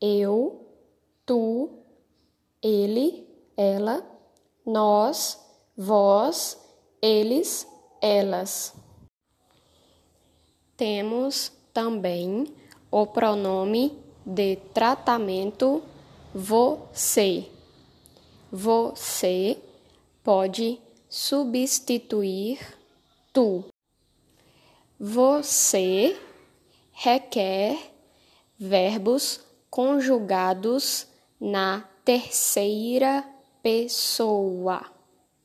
eu, tu, ele, ela, nós, vós, eles, elas. Temos também o pronome de tratamento você. Você pode substituir tu. Você requer verbos conjugados na terceira pessoa.